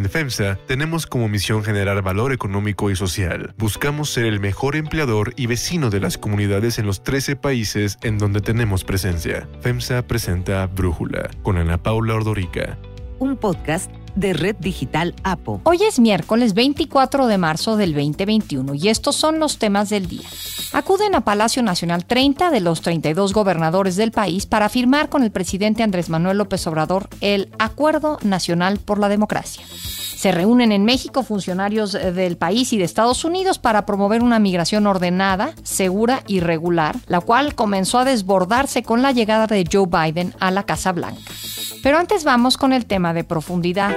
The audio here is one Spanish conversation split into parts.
En FEMSA tenemos como misión generar valor económico y social. Buscamos ser el mejor empleador y vecino de las comunidades en los 13 países en donde tenemos presencia. FEMSA presenta Brújula con Ana Paula Ordorica. Un podcast de Red Digital APO. Hoy es miércoles 24 de marzo del 2021 y estos son los temas del día. Acuden a Palacio Nacional 30 de los 32 gobernadores del país para firmar con el presidente Andrés Manuel López Obrador el Acuerdo Nacional por la Democracia. Se reúnen en México funcionarios del país y de Estados Unidos para promover una migración ordenada, segura y regular, la cual comenzó a desbordarse con la llegada de Joe Biden a la Casa Blanca. Pero antes vamos con el tema de profundidad.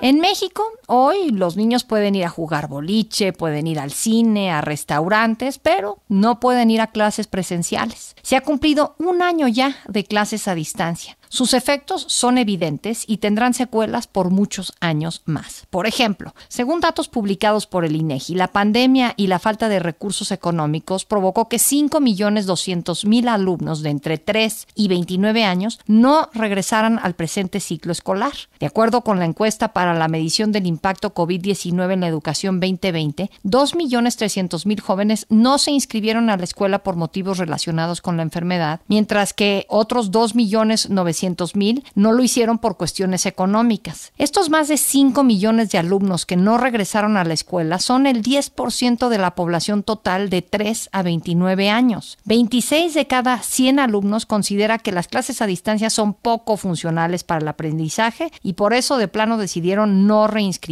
En México, hoy los niños pueden ir a jugar boliche, pueden ir al cine, a restaurantes, pero no pueden ir a clases presenciales. Se ha cumplido un año ya de clases a distancia. Sus efectos son evidentes y tendrán secuelas por muchos años más. Por ejemplo, según datos publicados por el INEGI, la pandemia y la falta de recursos económicos provocó que 5.200.000 alumnos de entre 3 y 29 años no regresaran al presente ciclo escolar. De acuerdo con la encuesta para la medición del impacto COVID-19 en la educación 2020, 2.300.000 jóvenes no se inscribieron a la escuela por motivos relacionados con la enfermedad, mientras que otros 2.900.000 mil no lo hicieron por cuestiones económicas. Estos más de 5 millones de alumnos que no regresaron a la escuela son el 10% de la población total de 3 a 29 años. 26 de cada 100 alumnos considera que las clases a distancia son poco funcionales para el aprendizaje y por eso de plano decidieron no reinscribirse.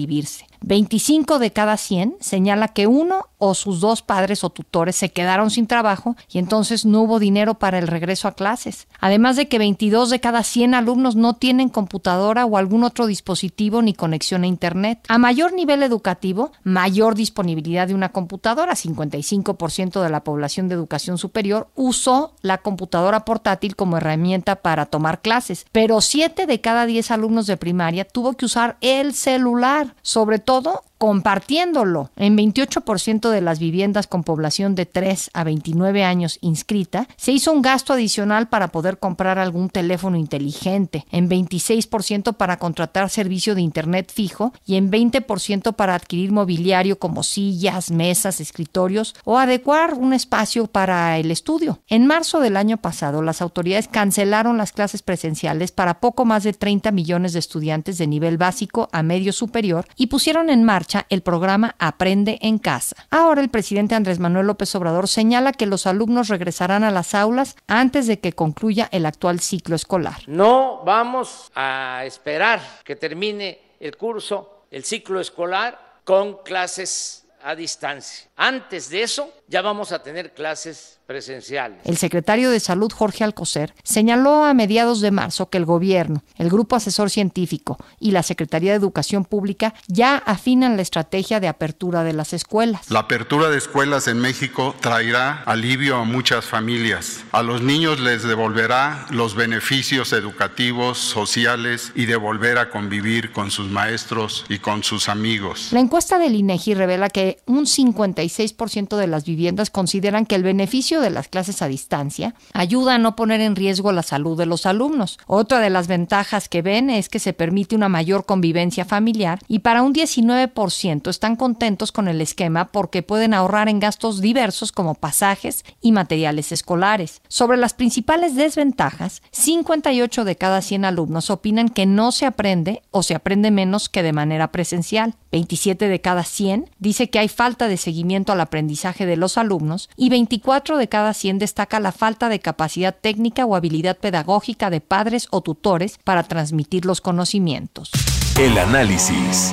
25 de cada 100 señala que uno o sus dos padres o tutores se quedaron sin trabajo y entonces no hubo dinero para el regreso a clases. Además de que 22 de cada 100 alumnos no tienen computadora o algún otro dispositivo ni conexión a Internet. A mayor nivel educativo, mayor disponibilidad de una computadora. 55% de la población de educación superior usó la computadora portátil como herramienta para tomar clases, pero 7 de cada 10 alumnos de primaria tuvo que usar el celular, sobre todo compartiéndolo. En 28% de las viviendas con población de 3 a 29 años inscrita, se hizo un gasto adicional para poder comprar algún teléfono inteligente, en 26% para contratar servicio de Internet fijo y en 20% para adquirir mobiliario como sillas, mesas, escritorios o adecuar un espacio para el estudio. En marzo del año pasado, las autoridades cancelaron las clases presenciales para poco más de 30 millones de estudiantes de nivel básico a medio superior y pusieron en marcha el programa Aprende en Casa. Ahora el presidente Andrés Manuel López Obrador señala que los alumnos regresarán a las aulas antes de que concluya el actual ciclo escolar. No vamos a esperar que termine el curso, el ciclo escolar, con clases a distancia. Antes de eso, ya vamos a tener clases presenciales. El secretario de Salud, Jorge Alcocer, señaló a mediados de marzo que el gobierno, el Grupo Asesor Científico y la Secretaría de Educación Pública ya afinan la estrategia de apertura de las escuelas. La apertura de escuelas en México traerá alivio a muchas familias. A los niños les devolverá los beneficios educativos, sociales y de volver a convivir con sus maestros y con sus amigos. La encuesta del INEGI revela que un 56% de las viviendas consideran que el beneficio de las clases a distancia ayuda a no poner en riesgo la salud de los alumnos. Otra de las ventajas que ven es que se permite una mayor convivencia familiar y para un 19% están contentos con el esquema porque pueden ahorrar en gastos diversos como pasajes y materiales escolares. Sobre las principales desventajas, 58 de cada 100 alumnos opinan que no se aprende o se aprende menos que de manera presencial. 27 de cada 100 dice que hay falta de seguimiento al aprendizaje de los alumnos y 24 de cada 100 destaca la falta de capacidad técnica o habilidad pedagógica de padres o tutores para transmitir los conocimientos. El análisis.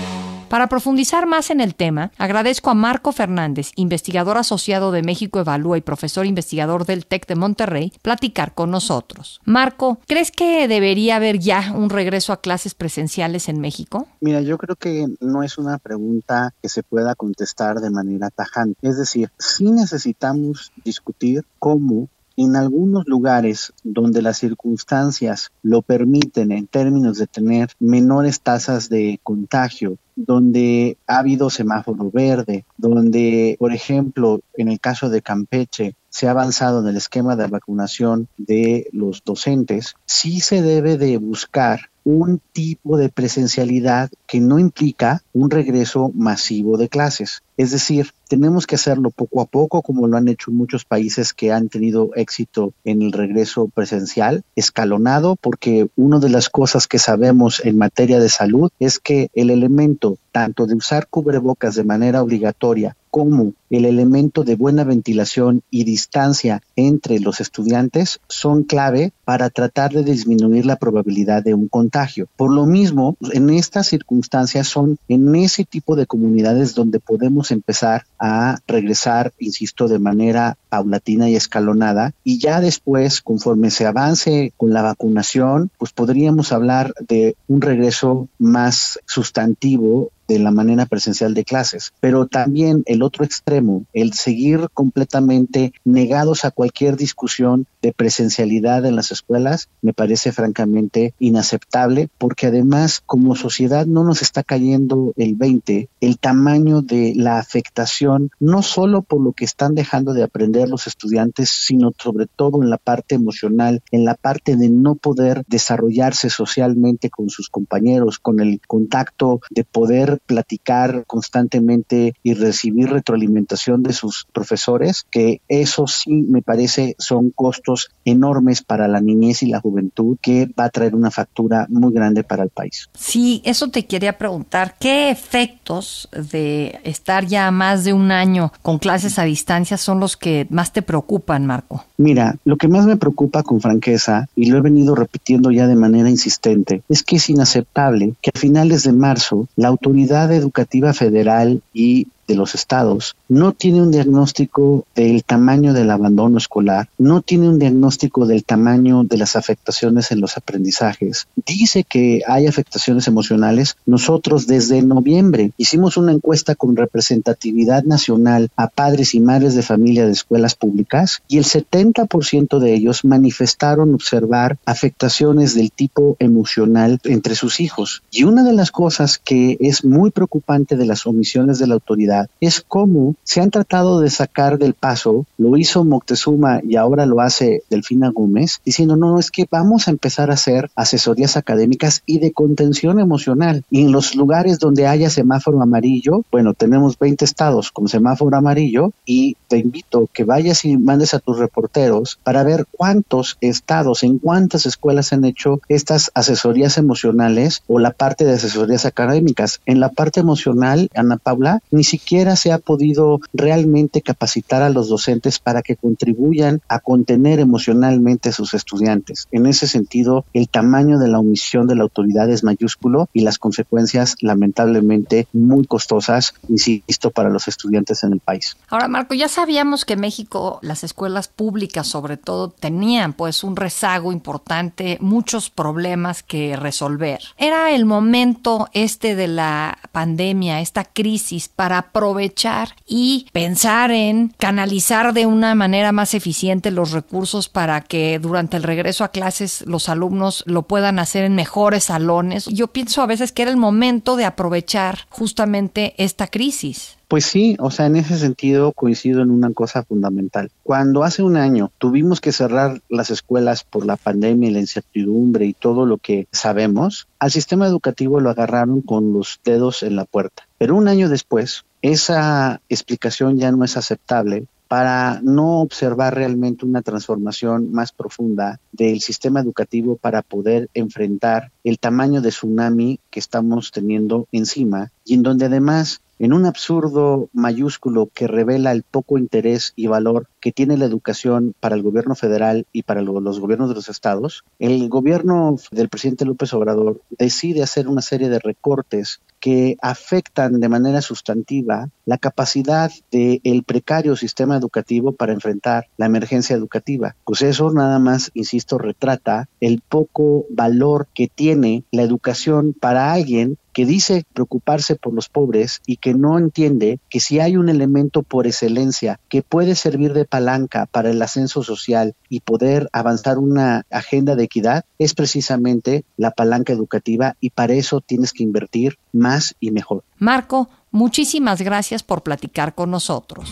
Para profundizar más en el tema, agradezco a Marco Fernández, investigador asociado de México Evalúa y profesor investigador del TEC de Monterrey, platicar con nosotros. Marco, ¿crees que debería haber ya un regreso a clases presenciales en México? Mira, yo creo que no es una pregunta que se pueda contestar de manera tajante. Es decir, sí necesitamos discutir cómo en algunos lugares donde las circunstancias lo permiten en términos de tener menores tasas de contagio, donde ha habido semáforo verde, donde, por ejemplo, en el caso de Campeche, se ha avanzado en el esquema de vacunación de los docentes, sí se debe de buscar un tipo de presencialidad que no implica un regreso masivo de clases. Es decir, tenemos que hacerlo poco a poco, como lo han hecho muchos países que han tenido éxito en el regreso presencial, escalonado, porque una de las cosas que sabemos en materia de salud es que el elemento tanto de usar cubrebocas de manera obligatoria como el elemento de buena ventilación y distancia entre los estudiantes son clave para tratar de disminuir la probabilidad de un contagio. Por lo mismo, en estas circunstancias son en ese tipo de comunidades donde podemos empezar a regresar, insisto, de manera paulatina y escalonada y ya después, conforme se avance con la vacunación, pues podríamos hablar de un regreso más sustantivo de la manera presencial de clases, pero también el otro extremo, el seguir completamente negados a cualquier discusión de presencialidad en las escuelas, me parece francamente inaceptable, porque además como sociedad no nos está cayendo el 20, el tamaño de la afectación, no solo por lo que están dejando de aprender los estudiantes, sino sobre todo en la parte emocional, en la parte de no poder desarrollarse socialmente con sus compañeros, con el contacto de poder platicar constantemente y recibir retroalimentación de sus profesores, que eso sí me parece son costos enormes para la niñez y la juventud que va a traer una factura muy grande para el país. Sí, eso te quería preguntar, ¿qué efectos de estar ya más de un año con clases a distancia son los que más te preocupan, Marco? Mira, lo que más me preocupa con franqueza, y lo he venido repitiendo ya de manera insistente, es que es inaceptable que a finales de marzo la autoridad educativa federal y de los estados no tiene un diagnóstico del tamaño del abandono escolar, no tiene un diagnóstico del tamaño de las afectaciones en los aprendizajes. Dice que hay afectaciones emocionales. Nosotros desde noviembre hicimos una encuesta con representatividad nacional a padres y madres de familia de escuelas públicas y el 70% de ellos manifestaron observar afectaciones del tipo emocional entre sus hijos. Y una de las cosas que es muy preocupante de las omisiones de la autoridad es cómo se han tratado de sacar del paso, lo hizo Moctezuma y ahora lo hace Delfina Gómez, diciendo, no, es que vamos a empezar a hacer asesorías académicas y de contención emocional. Y en los lugares donde haya semáforo amarillo, bueno, tenemos 20 estados con semáforo amarillo y te invito que vayas y mandes a tus reporteros para ver cuántos estados, en cuántas escuelas han hecho estas asesorías emocionales o la parte de asesorías académicas. En la parte emocional, Ana Paula, ni siquiera se ha podido realmente capacitar a los docentes para que contribuyan a contener emocionalmente a sus estudiantes. En ese sentido, el tamaño de la omisión de la autoridad es mayúsculo y las consecuencias lamentablemente muy costosas, insisto, para los estudiantes en el país. Ahora, Marco, ya sabíamos que México, las escuelas públicas sobre todo, tenían pues un rezago importante, muchos problemas que resolver. Era el momento este de la pandemia, esta crisis, para aprovechar y pensar en canalizar de una manera más eficiente los recursos para que durante el regreso a clases los alumnos lo puedan hacer en mejores salones. Yo pienso a veces que era el momento de aprovechar justamente esta crisis. Pues sí, o sea, en ese sentido coincido en una cosa fundamental. Cuando hace un año tuvimos que cerrar las escuelas por la pandemia y la incertidumbre y todo lo que sabemos, al sistema educativo lo agarraron con los dedos en la puerta. Pero un año después, esa explicación ya no es aceptable para no observar realmente una transformación más profunda del sistema educativo para poder enfrentar el tamaño de tsunami que estamos teniendo encima y en donde además en un absurdo mayúsculo que revela el poco interés y valor que tiene la educación para el gobierno federal y para los gobiernos de los estados, el gobierno del presidente López Obrador decide hacer una serie de recortes que afectan de manera sustantiva la capacidad del precario sistema educativo para enfrentar la emergencia educativa. Pues eso nada más, insisto, retrata el poco valor que tiene la educación para alguien que dice preocuparse por los pobres y que no entiende que si hay un elemento por excelencia que puede servir de palanca para el ascenso social y poder avanzar una agenda de equidad, es precisamente la palanca educativa y para eso tienes que invertir más y mejor. Marco, muchísimas gracias por platicar con nosotros.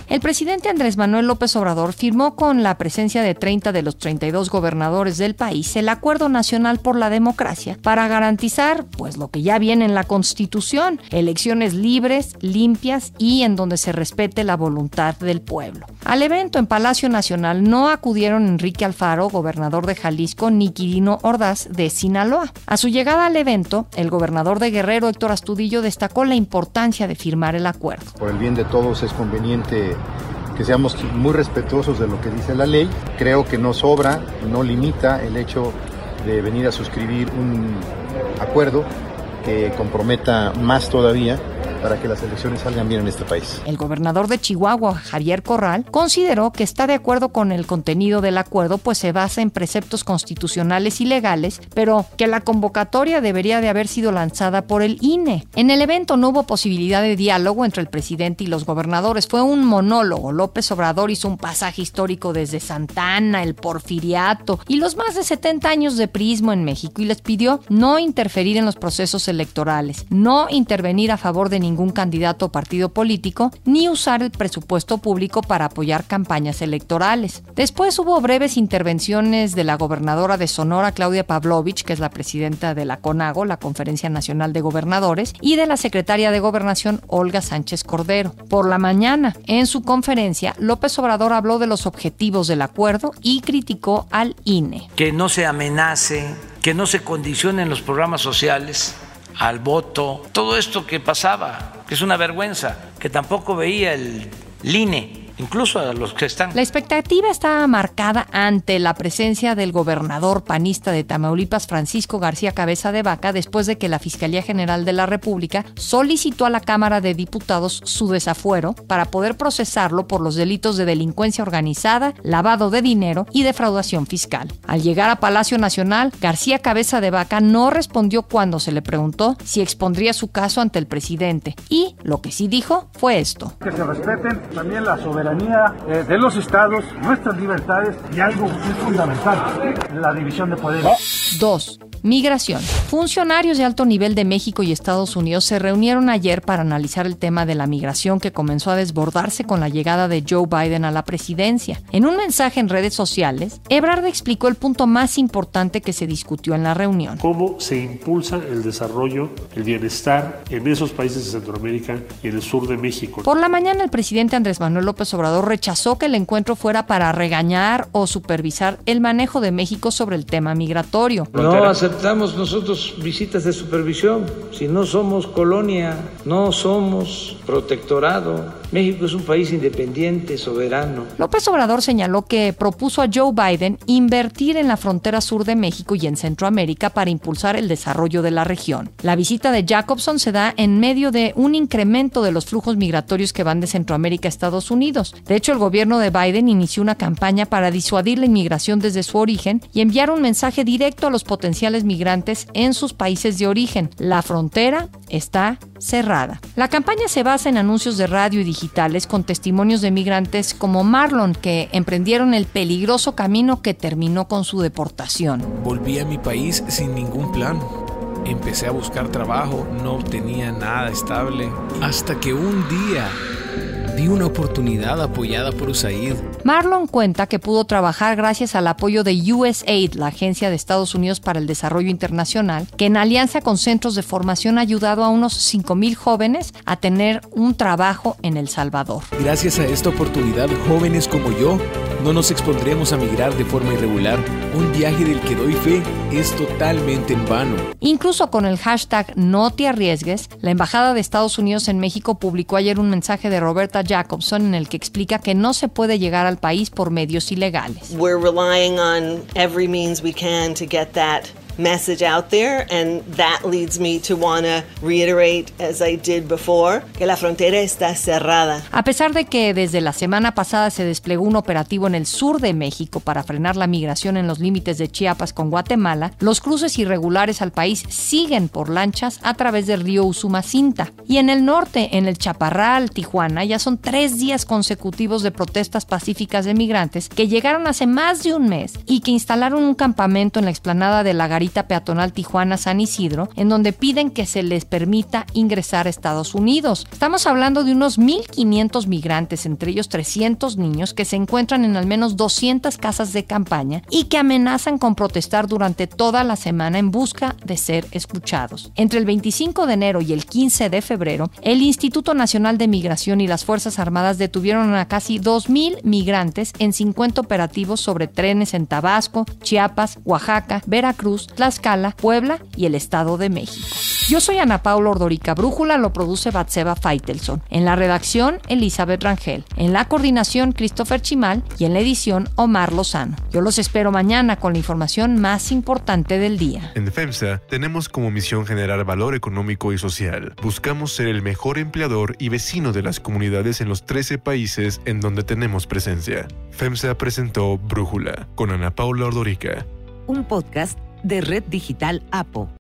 El presidente Andrés Manuel López Obrador firmó con la presencia de 30 de los 32 gobernadores del país el Acuerdo Nacional por la Democracia para garantizar, pues lo que ya viene en la Constitución, elecciones libres, limpias y en donde se respete la voluntad del pueblo. Al evento en Palacio Nacional no acudieron Enrique Alfaro, gobernador de Jalisco, ni Quirino Ordaz de Sinaloa. A su llegada al evento, el gobernador de Guerrero, Héctor Astudillo, destacó la importancia de firmar el acuerdo. Por el bien de todos es conveniente que seamos muy respetuosos de lo que dice la ley. Creo que no sobra, no limita el hecho de venir a suscribir un acuerdo que comprometa más todavía para que las elecciones salgan bien en este país. El gobernador de Chihuahua, Javier Corral, consideró que está de acuerdo con el contenido del acuerdo, pues se basa en preceptos constitucionales y legales, pero que la convocatoria debería de haber sido lanzada por el INE. En el evento no hubo posibilidad de diálogo entre el presidente y los gobernadores, fue un monólogo. López Obrador hizo un pasaje histórico desde Santana, el Porfiriato y los más de 70 años de prismo en México y les pidió no interferir en los procesos electorales, no intervenir a favor de ningún candidato o partido político, ni usar el presupuesto público para apoyar campañas electorales. Después hubo breves intervenciones de la gobernadora de Sonora, Claudia Pavlovich, que es la presidenta de la CONAGO, la Conferencia Nacional de Gobernadores, y de la secretaria de Gobernación, Olga Sánchez Cordero. Por la mañana, en su conferencia, López Obrador habló de los objetivos del acuerdo y criticó al INE. Que no se amenace, que no se condicionen los programas sociales al voto, todo esto que pasaba, que es una vergüenza, que tampoco veía el INE incluso a los que están. La expectativa estaba marcada ante la presencia del gobernador panista de Tamaulipas, Francisco García Cabeza de Vaca, después de que la Fiscalía General de la República solicitó a la Cámara de Diputados su desafuero para poder procesarlo por los delitos de delincuencia organizada, lavado de dinero y defraudación fiscal. Al llegar a Palacio Nacional, García Cabeza de Vaca no respondió cuando se le preguntó si expondría su caso ante el presidente y lo que sí dijo fue esto. Que se respeten también la soberanía eh, de los estados, nuestras libertades y algo fundamental, la división de poderes. 2. Migración. Funcionarios de alto nivel de México y Estados Unidos se reunieron ayer para analizar el tema de la migración que comenzó a desbordarse con la llegada de Joe Biden a la presidencia. En un mensaje en redes sociales, Ebrard explicó el punto más importante que se discutió en la reunión. Cómo se impulsa el desarrollo, el bienestar en esos países de Centroamérica y en el sur de México. Por la mañana, el presidente Andrés Manuel López Obrador rechazó que el encuentro fuera para regañar o supervisar el manejo de México sobre el tema migratorio. No aceptamos nosotros visitas de supervisión. Si no somos colonia, no somos protectorado. México es un país independiente, soberano. López Obrador señaló que propuso a Joe Biden invertir en la frontera sur de México y en Centroamérica para impulsar el desarrollo de la región. La visita de Jacobson se da en medio de un incremento de los flujos migratorios que van de Centroamérica a Estados Unidos. De hecho, el gobierno de Biden inició una campaña para disuadir la inmigración desde su origen y enviar un mensaje directo a los potenciales migrantes en sus países de origen. La frontera está cerrada. La campaña se basa en anuncios de radio y con testimonios de migrantes como Marlon que emprendieron el peligroso camino que terminó con su deportación. Volví a mi país sin ningún plan. Empecé a buscar trabajo, no tenía nada estable, hasta que un día vi una oportunidad apoyada por USAID Marlon cuenta que pudo trabajar gracias al apoyo de USAID, la Agencia de Estados Unidos para el Desarrollo Internacional, que en alianza con centros de formación ha ayudado a unos 5.000 jóvenes a tener un trabajo en El Salvador. Gracias a esta oportunidad, jóvenes como yo no nos expondremos a migrar de forma irregular. Un viaje del que doy fe es totalmente en vano. Incluso con el hashtag No te arriesgues, la Embajada de Estados Unidos en México publicó ayer un mensaje de Roberta Jacobson en el que explica que no se puede llegar al país por medios ilegales. We're relying on every means we can to get that message out there, and that leads me to want to reiterate, as I did before, que la frontera está cerrada. A pesar de que desde la semana pasada se desplegó un operativo en el sur de México para frenar la migración en los límites de Chiapas con Guatemala, los cruces irregulares al país siguen por lanchas a través del río Usumacinta. Y en el norte, en el Chaparral, Tijuana, ya son tres días consecutivos de protestas pacíficas de migrantes que llegaron hace más de un mes y que instalaron un campamento en la explanada de la garita peatonal Tijuana-San Isidro, en donde piden que se les permita ingresar a Estados Unidos. Estamos hablando de unos 1.500 migrantes, entre ellos 300 niños, que se encuentran en al menos 200 casas de campaña y que amenazan con protestar durante toda la semana en busca de ser escuchados. Entre el 25 de enero y el 15 de febrero, el Instituto Nacional de Migración y las Fuerzas Armadas detuvieron a casi 2.000 migrantes en 50 operativos sobre trenes en Tabasco, Chiapas, Oaxaca, Veracruz, Tlaxcala, Puebla y el Estado de México. Yo soy Ana Paula Ordorica Brújula, lo produce Batseba Feitelson. En la redacción, Elizabeth Rangel. En la coordinación, Christopher Chimal. Y en la edición, Omar Lozano. Yo los espero mañana con la información más importante del día. En FEMSA tenemos como misión generar valor económico y social. Buscamos ser el mejor empleador y vecino de las comunidades en los 13 países en donde tenemos presencia. FEMSA presentó Brújula con Ana Paula Ordorica. Un podcast de Red Digital APO.